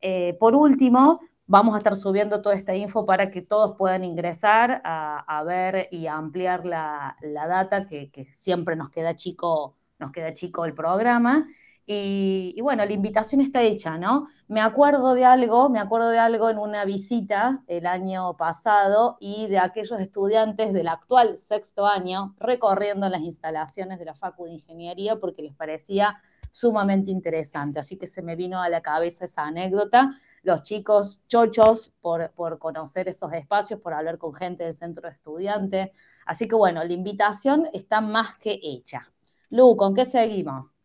Eh, por último, Vamos a estar subiendo toda esta info para que todos puedan ingresar a, ver y a ampliar la, la data, que, que, siempre nos queda, chico, nos queda chico el programa. Y, y, bueno, la invitación está hecha, ¿no? Me acuerdo de algo, me acuerdo de algo en una visita el año pasado y de aquellos estudiantes del actual sexto año recorriendo las instalaciones de la Facu de Ingeniería porque les parecía sumamente interesante. Así que se me vino a la cabeza esa anécdota los chicos chochos por, por, conocer esos espacios, por hablar con gente del centro de estudiantes. Así que bueno, la invitación está más que hecha. Lu, ¿con qué seguimos?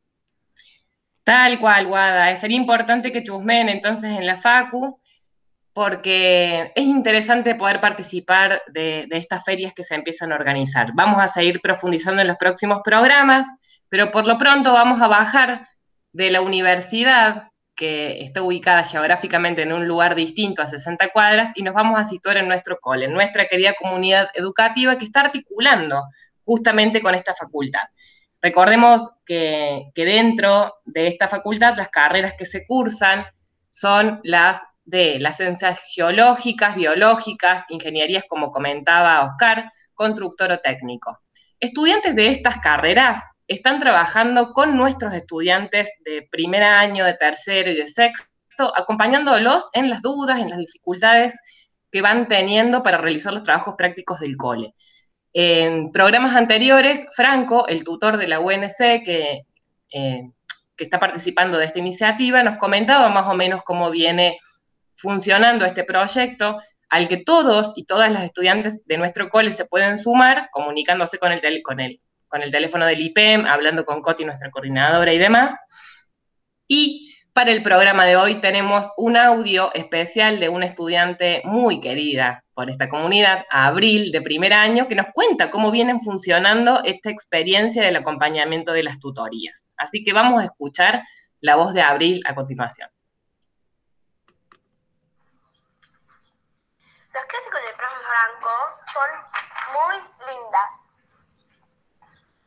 Tal cual, Guada. Sería importante que chusmen entonces en la FACU, porque es interesante poder participar de, de estas ferias que se empiezan a organizar. Vamos a seguir profundizando en los próximos programas, pero por lo pronto vamos a bajar de la universidad que está ubicada geográficamente en un lugar distinto a 60 cuadras y nos vamos a situar en nuestro cole, en nuestra querida comunidad educativa que está articulando justamente con esta facultad. Recordemos que, que dentro de esta facultad las carreras que se cursan son las de las ciencias geológicas, biológicas, ingenierías, como comentaba Oscar, constructor o técnico. Estudiantes de estas carreras están trabajando con nuestros estudiantes de primer año, de tercero y de sexto, acompañándolos en las dudas, en las dificultades que van teniendo para realizar los trabajos prácticos del cole. En programas anteriores, Franco, el tutor de la UNC que, eh, que está participando de esta iniciativa, nos comentaba más o menos cómo viene funcionando este proyecto, al que todos y todas las estudiantes de nuestro cole se pueden sumar, comunicándose con el, con el con el teléfono del IPEM, hablando con Coti, nuestra coordinadora y demás. Y para el programa de hoy tenemos un audio especial de una estudiante muy querida por esta comunidad, Abril, de primer año, que nos cuenta cómo vienen funcionando esta experiencia del acompañamiento de las tutorías. Así que vamos a escuchar la voz de Abril a continuación. Los clásicos del profe Franco son muy lindas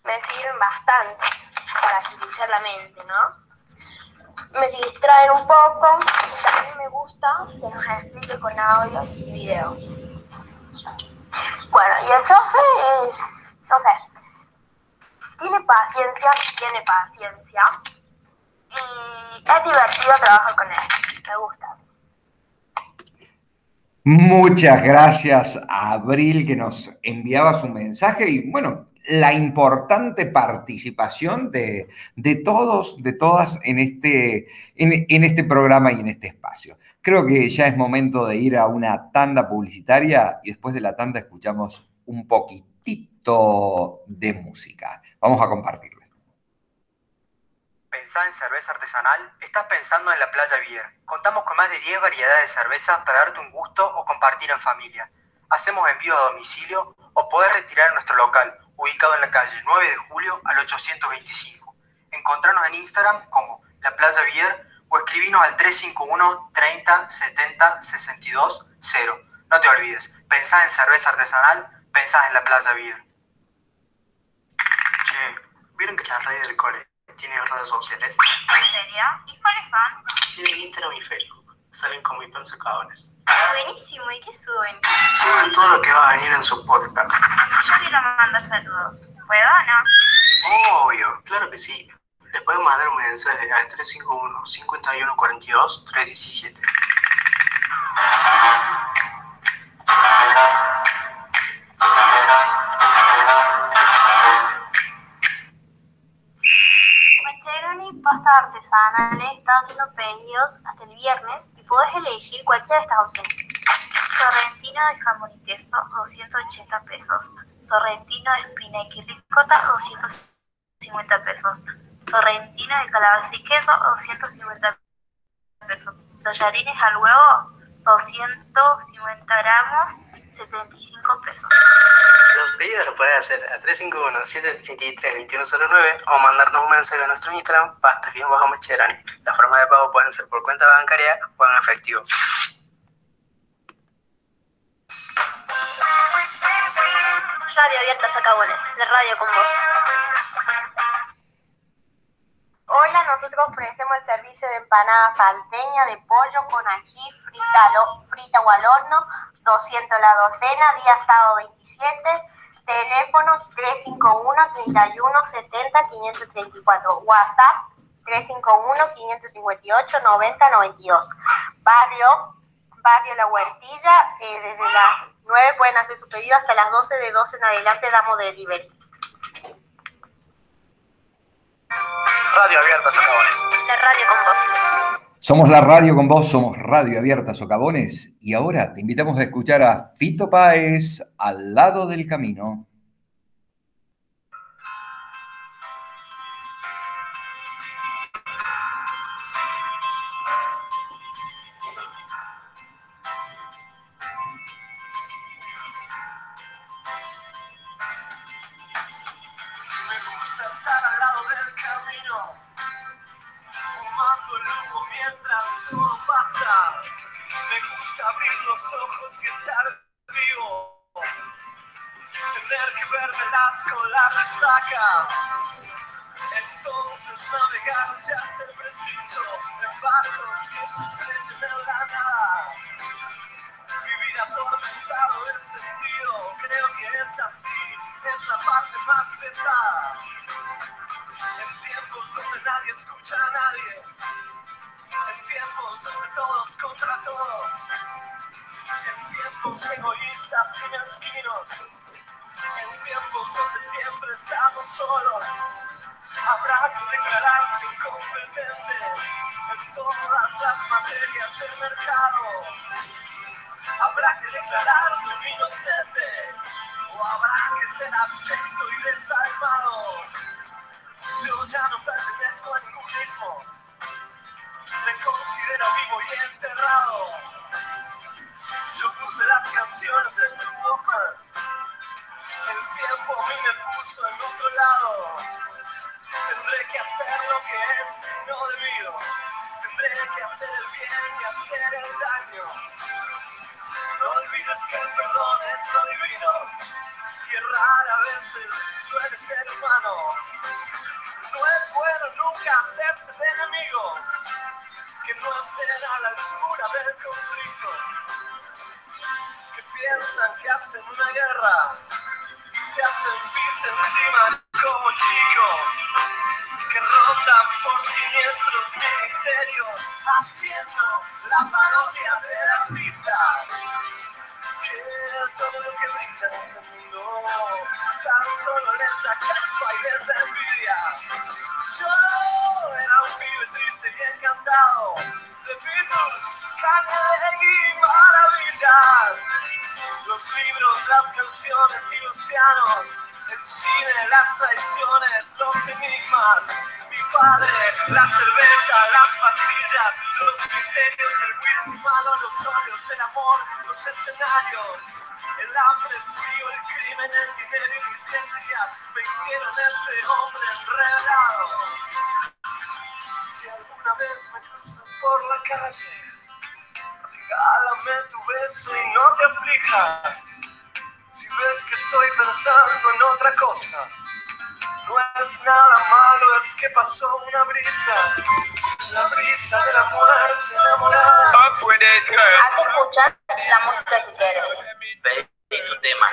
me sirven bastante para agilizar la mente, ¿no? Me distraen un poco y también me gusta que nos explique con audios y videos. Bueno, y el profe es, no sé, tiene paciencia, tiene paciencia y es divertido trabajar con él, me gusta. Muchas gracias a Abril que nos enviaba su mensaje y bueno, la importante participación de, de, todos, de todas en este, en, en este programa y en este espacio. Creo que ya es momento de ir a una tanda publicitaria y después de la tanda escuchamos un poquitito de música. Vamos a compartirla. ¿Pensás en cerveza artesanal? Estás pensando en la Playa Beer. Contamos con más de 10 variedades de cervezas para darte un gusto o compartir en familia. Hacemos envío a domicilio o podés retirar en nuestro local, ubicado en la calle 9 de julio al 825. Encontrarnos en Instagram como La Playa Beer o escribinos al 351 30 70 62 0. No te olvides, pensás en cerveza artesanal, pensás en La Playa Beer. Che, ¿vieron que la radio del cole tiene redes sociales? ¿En serio? ¿Y cuáles son? Tienen Instagram y Facebook. Salen como hipersecadones. Buenísimo, ¿y qué suben? Suben todo lo que va a venir en su podcast. Yo quiero mandar saludos. ¿Puedo o no? Obvio, claro que sí. Les pueden mandar un mensaje al 351 51 42 317. Macheroni Pasta Artesanal está haciendo pedidos hasta el viernes y podés elegir cualquiera de estas opciones. Sorrentino de jamón y queso, 280 pesos. Sorrentino de espinaca y ricota, 250 pesos. Sorrentino de calabaza y queso, 250 pesos. Tallarines al huevo, 250 gramos, 75 pesos. Los pedidos los puedes hacer a 351-733-2109 o mandarnos un mensaje a nuestro Instagram, pasta bien bajo Mecherani. Las formas de pago pueden ser por cuenta bancaria o en efectivo. Radio Abierta Sacabones, la radio con vos. Hola, nosotros ofrecemos el servicio de empanada salteña de pollo con ají frita, al ho- frita o al horno, 200 la docena, día sábado 27, teléfono 351 31 70 534, WhatsApp 351 558 90 92, barrio Barrio La Huertilla, eh, desde las 9 pueden hacer su pedido hasta las 12, de 12 en adelante damos delivery. Radio Abierta Sacabones. La radio con vos. Somos la radio con vos, somos Radio Abierta Socavones y ahora te invitamos a escuchar a Fito Páez al lado del camino. Siempre estamos solos. Habrá que declararse incompetente en todas las materias del mercado. Habrá que declararse inocente o habrá que ser abyecto y desalmado. Yo ya no pertenezco a ningún mismo. Me considero vivo y enterrado. Yo puse las canciones en tu boca. Tiempo a mí me puso en otro lado. Tendré que hacer lo que es y no debido. Tendré que hacer el bien y hacer el daño. No olvides que el perdón es lo divino y rara veces suele ser humano. No es bueno nunca hacerse de enemigos que no estén a la altura del conflicto, que piensan que hacen una guerra, se hacen pis encima como chicos, que rondan por siniestros ministerios haciendo la parodia del artista que todo lo que brilla en este mundo tan solo les da caspa y les envidia. Yo era un pibe triste y encantado de Beatles, Kanye y maravillas. Los libros, las canciones y los pianos, El cine, las traiciones, los enigmas. Mi padre, la cerveza, las pastillas, los misterios, el whisky malo, los odios, el amor, los escenarios. El hambre, el frío, el crimen, el dinero y mis días me hicieron este hombre enredado. Si alguna vez me cruzas por la calle, regálame tu beso y no te aflijas. Si ves que estoy pensando en otra cosa, no es nada malo, es que pasó una brisa, la brisa de la muerte enamorada. Up with it, girl. ¿A qué escuchas la música que quieres? Pedí tu tema.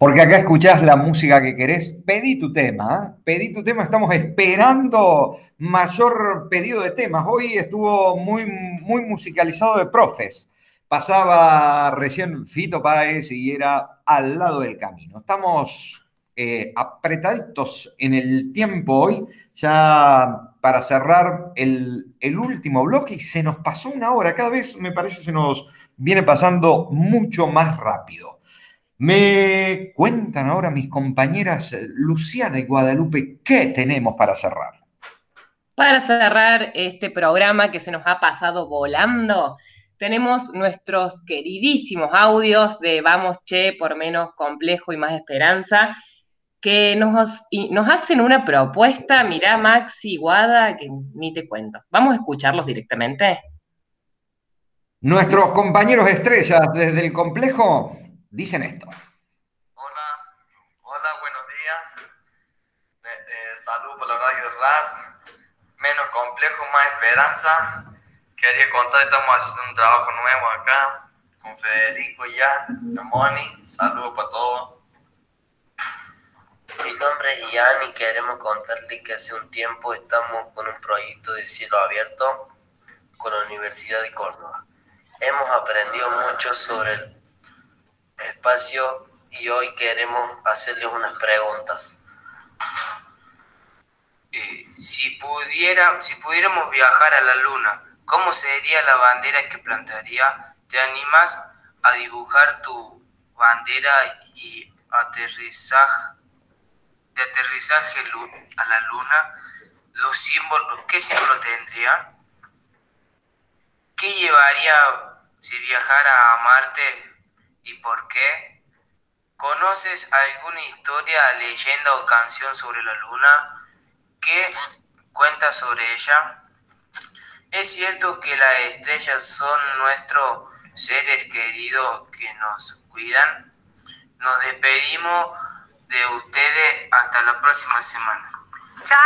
Porque acá escuchás la música que querés, pedí tu tema, ¿eh? pedí tu tema, estamos esperando mayor pedido de temas. Hoy estuvo muy, muy musicalizado de profes. Pasaba recién Fito Páez y era al lado del camino. Estamos eh, apretaditos en el tiempo hoy, ya para cerrar el, el último bloque y se nos pasó una hora. Cada vez me parece se nos viene pasando mucho más rápido. Me cuentan ahora mis compañeras eh, Luciana y Guadalupe qué tenemos para cerrar. Para cerrar este programa que se nos ha pasado volando, tenemos nuestros queridísimos audios de Vamos Che por menos complejo y más esperanza, que nos, nos hacen una propuesta, mirá Maxi, Guada, que ni te cuento. ¿Vamos a escucharlos directamente? Nuestros compañeros estrellas desde el complejo dicen esto. Hola, hola, buenos días. Eh, eh, salud por la radio RAS. Menos complejo, más esperanza. Quería contar, estamos haciendo un trabajo nuevo acá con Federico ya, Moni. Saludos para todos. Mi nombre es Ian y queremos contarle que hace un tiempo estamos con un proyecto de cielo abierto con la Universidad de Córdoba. Hemos aprendido mucho sobre el espacio y hoy queremos hacerles unas preguntas. Eh, si, pudiera, si pudiéramos viajar a la luna, ¿cómo sería la bandera que plantearía? ¿Te animas a dibujar tu bandera y aterrizaje, de aterrizaje a la luna? Los símbolos, ¿Qué símbolo tendría? ¿Qué llevaría si viajara a Marte y por qué? ¿Conoces alguna historia, leyenda o canción sobre la luna? ¿Qué cuenta sobre ella? ¿Es cierto que las estrellas son nuestros seres queridos que nos cuidan? Nos despedimos de ustedes hasta la próxima semana. Chao.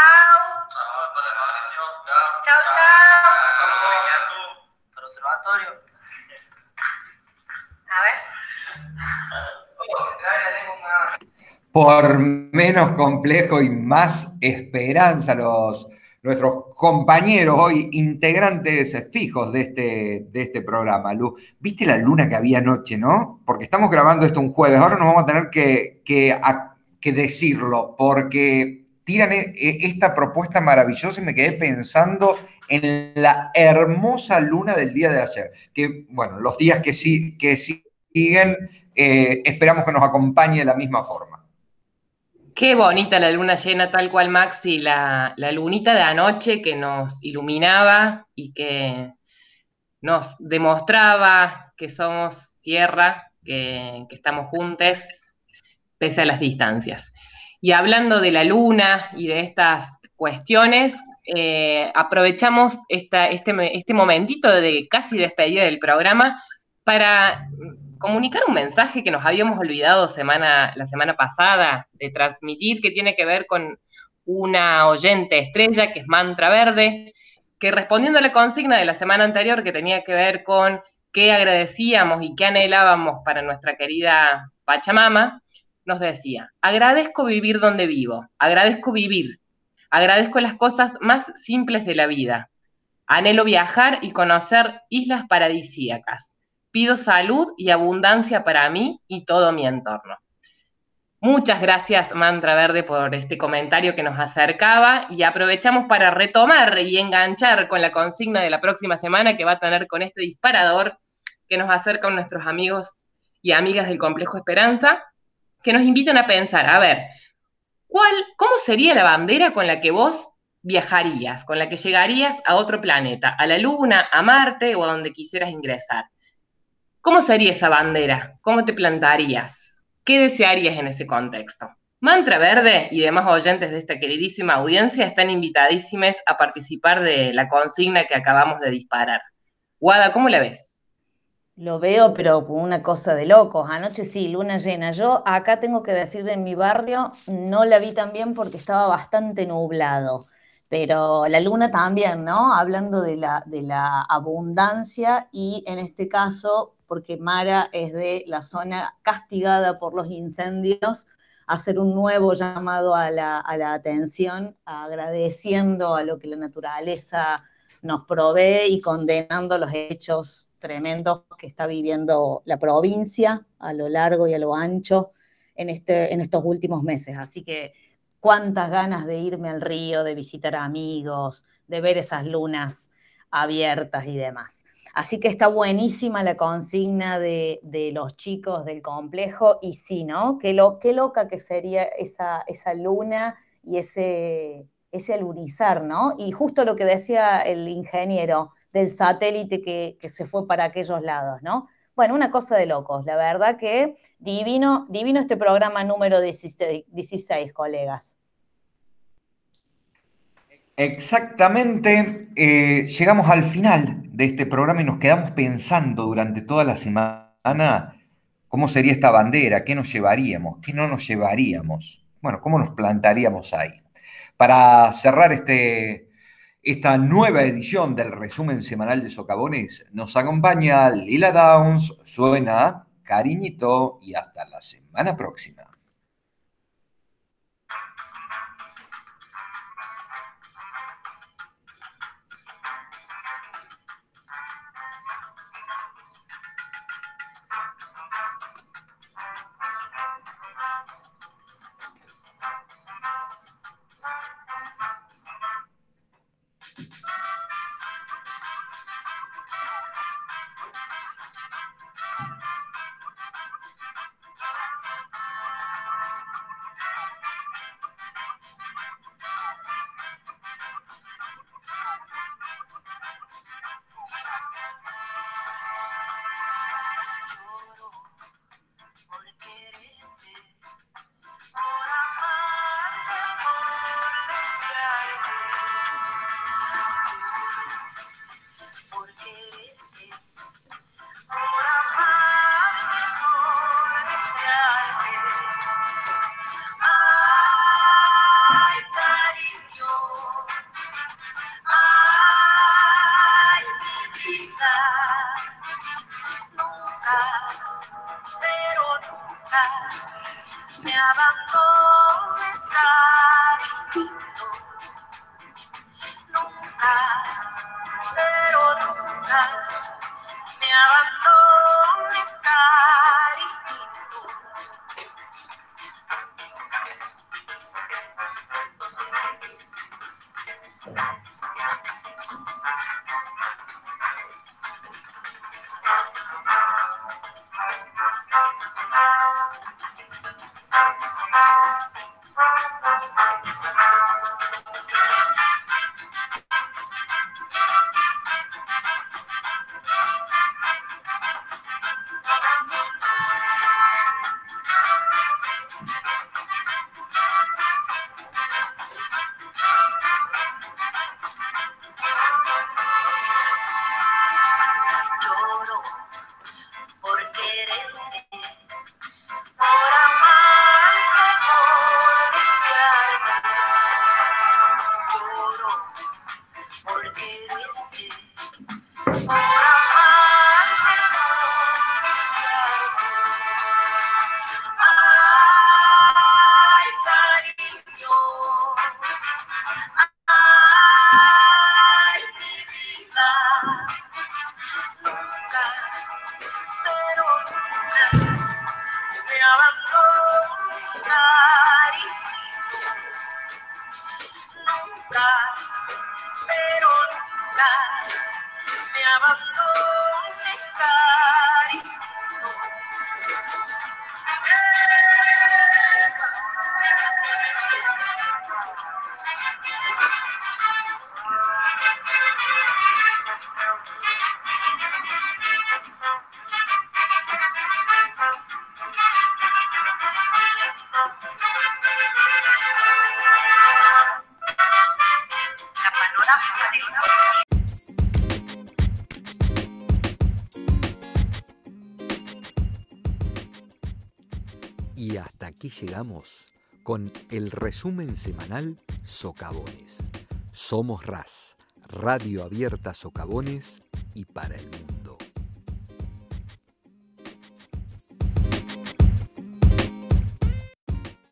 Chao, chao. Para observatorio. A ver. Por menos complejo y más esperanza, los, nuestros compañeros hoy, integrantes fijos de este, de este programa. Lu, ¿viste la luna que había anoche, no? Porque estamos grabando esto un jueves, ahora nos vamos a tener que, que decirlo, porque tiran e- e- esta propuesta maravillosa y me quedé pensando en la hermosa luna del día de ayer. Que, bueno, los días que, sí, que siguen, eh, esperamos que nos acompañe de la misma forma. Qué bonita la luna llena, tal cual Maxi, la, lunita de anoche que nos iluminaba y que nos demostraba que somos tierra, que, estamos juntos, pese a las distancias. Y hablando de la luna y de estas cuestiones, eh, aprovechamos este, este momentito de casi despedida del programa para comunicar un mensaje que nos habíamos olvidado semana, la semana pasada de transmitir, que tiene que ver con una oyente estrella, que es Mantra Verde, que respondiendo a la consigna de la semana anterior, que tenía que ver con qué agradecíamos y qué anhelábamos para nuestra querida Pachamama, nos decía, agradezco vivir donde vivo, agradezco vivir, agradezco las cosas más simples de la vida, anhelo viajar y conocer islas paradisíacas, pido salud y abundancia para mí y todo mi entorno. Muchas gracias, Mantra Verde, por este comentario que nos acercaba y aprovechamos para retomar y enganchar con la consigna de la próxima semana que va a tener con este disparador que nos acerca a nuestros amigos y amigas del Complejo Esperanza, que nos invitan a pensar, a ver, ¿cuál, ¿cómo sería la bandera con la que vos viajarías, con la que llegarías a otro planeta, a la Luna, a Marte o a donde quisieras ingresar? ¿Cómo sería esa bandera? ¿Cómo te plantarías? ¿Qué desearías en ese contexto? Mantra Verde y demás oyentes de esta queridísima audiencia están invitadísimos a participar de la consigna que acabamos de disparar. Guada, ¿cómo la ves? Lo veo, pero con una cosa de locos. Anoche sí, luna llena. Yo acá tengo que decir en mi barrio, no la vi tan bien porque estaba bastante nublado. Pero la luna también, ¿no? Hablando de la, de la abundancia y en este caso, porque Mara es de la zona castigada por los incendios, hacer un nuevo llamado a la, atención, agradeciendo a lo que la naturaleza nos provee y condenando los hechos tremendos que está viviendo la provincia a lo largo y a lo ancho en, este, en estos últimos meses. Así que cuántas ganas de irme al río, de visitar amigos, de ver esas lunas abiertas y demás. Así que está buenísima la consigna de, los chicos del complejo y sí, ¿no? Qué, lo, qué loca que sería esa, esa luna y ese, ese alunizar, ¿no? Y justo lo que decía el ingeniero del satélite que, se fue para aquellos lados, ¿no? Bueno, una cosa de locos, la verdad que divino, divino este programa número 16, 16 colegas. Exactamente, eh, llegamos al final de este programa y nos quedamos pensando durante toda la semana cómo sería esta bandera, qué nos llevaríamos, qué no nos llevaríamos, bueno, cómo nos plantaríamos ahí. Para cerrar este, esta nueva edición del resumen semanal de Socavones, nos acompaña Lila Downs, suena cariñito y hasta la semana próxima. Resumen semanal Socavones. Somos RAS, Radio Abierta Socavones